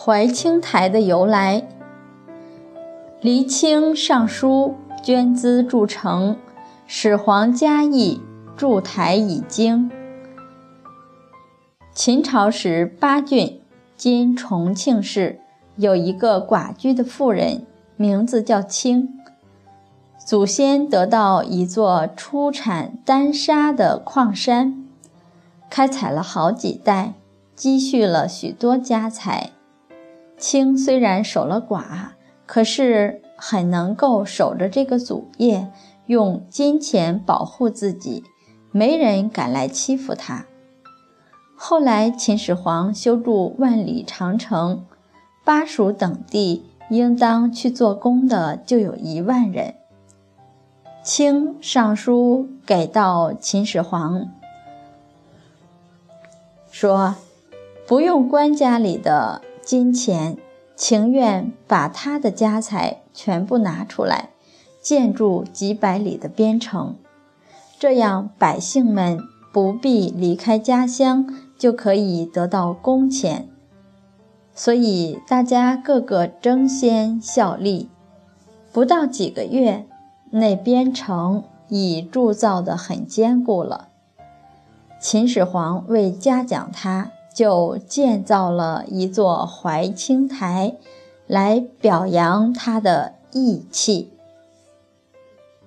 怀清台的由来，黎清上书捐资筑城，始皇嘉义筑台以经。秦朝时，巴郡（今重庆市）有一个寡居的妇人，名字叫清。祖先得到一座出产丹砂的矿山，开采了好几代，积蓄了许多家财。清虽然守了寡，可是很能够守着这个祖业，用金钱保护自己，没人敢来欺负他。后来，秦始皇修筑万里长城，巴蜀等地应当去做工的就有一万人。清上书给到秦始皇，说不用官家里的金钱，情愿把他的家财全部拿出来，建筑几百里的边城，这样百姓们不必离开家乡。就可以得到工钱，所以大家个个争先效力。不到几个月，那边城已铸造得很坚固了。秦始皇为嘉奖他，就建造了一座怀清台，来表扬他的义气。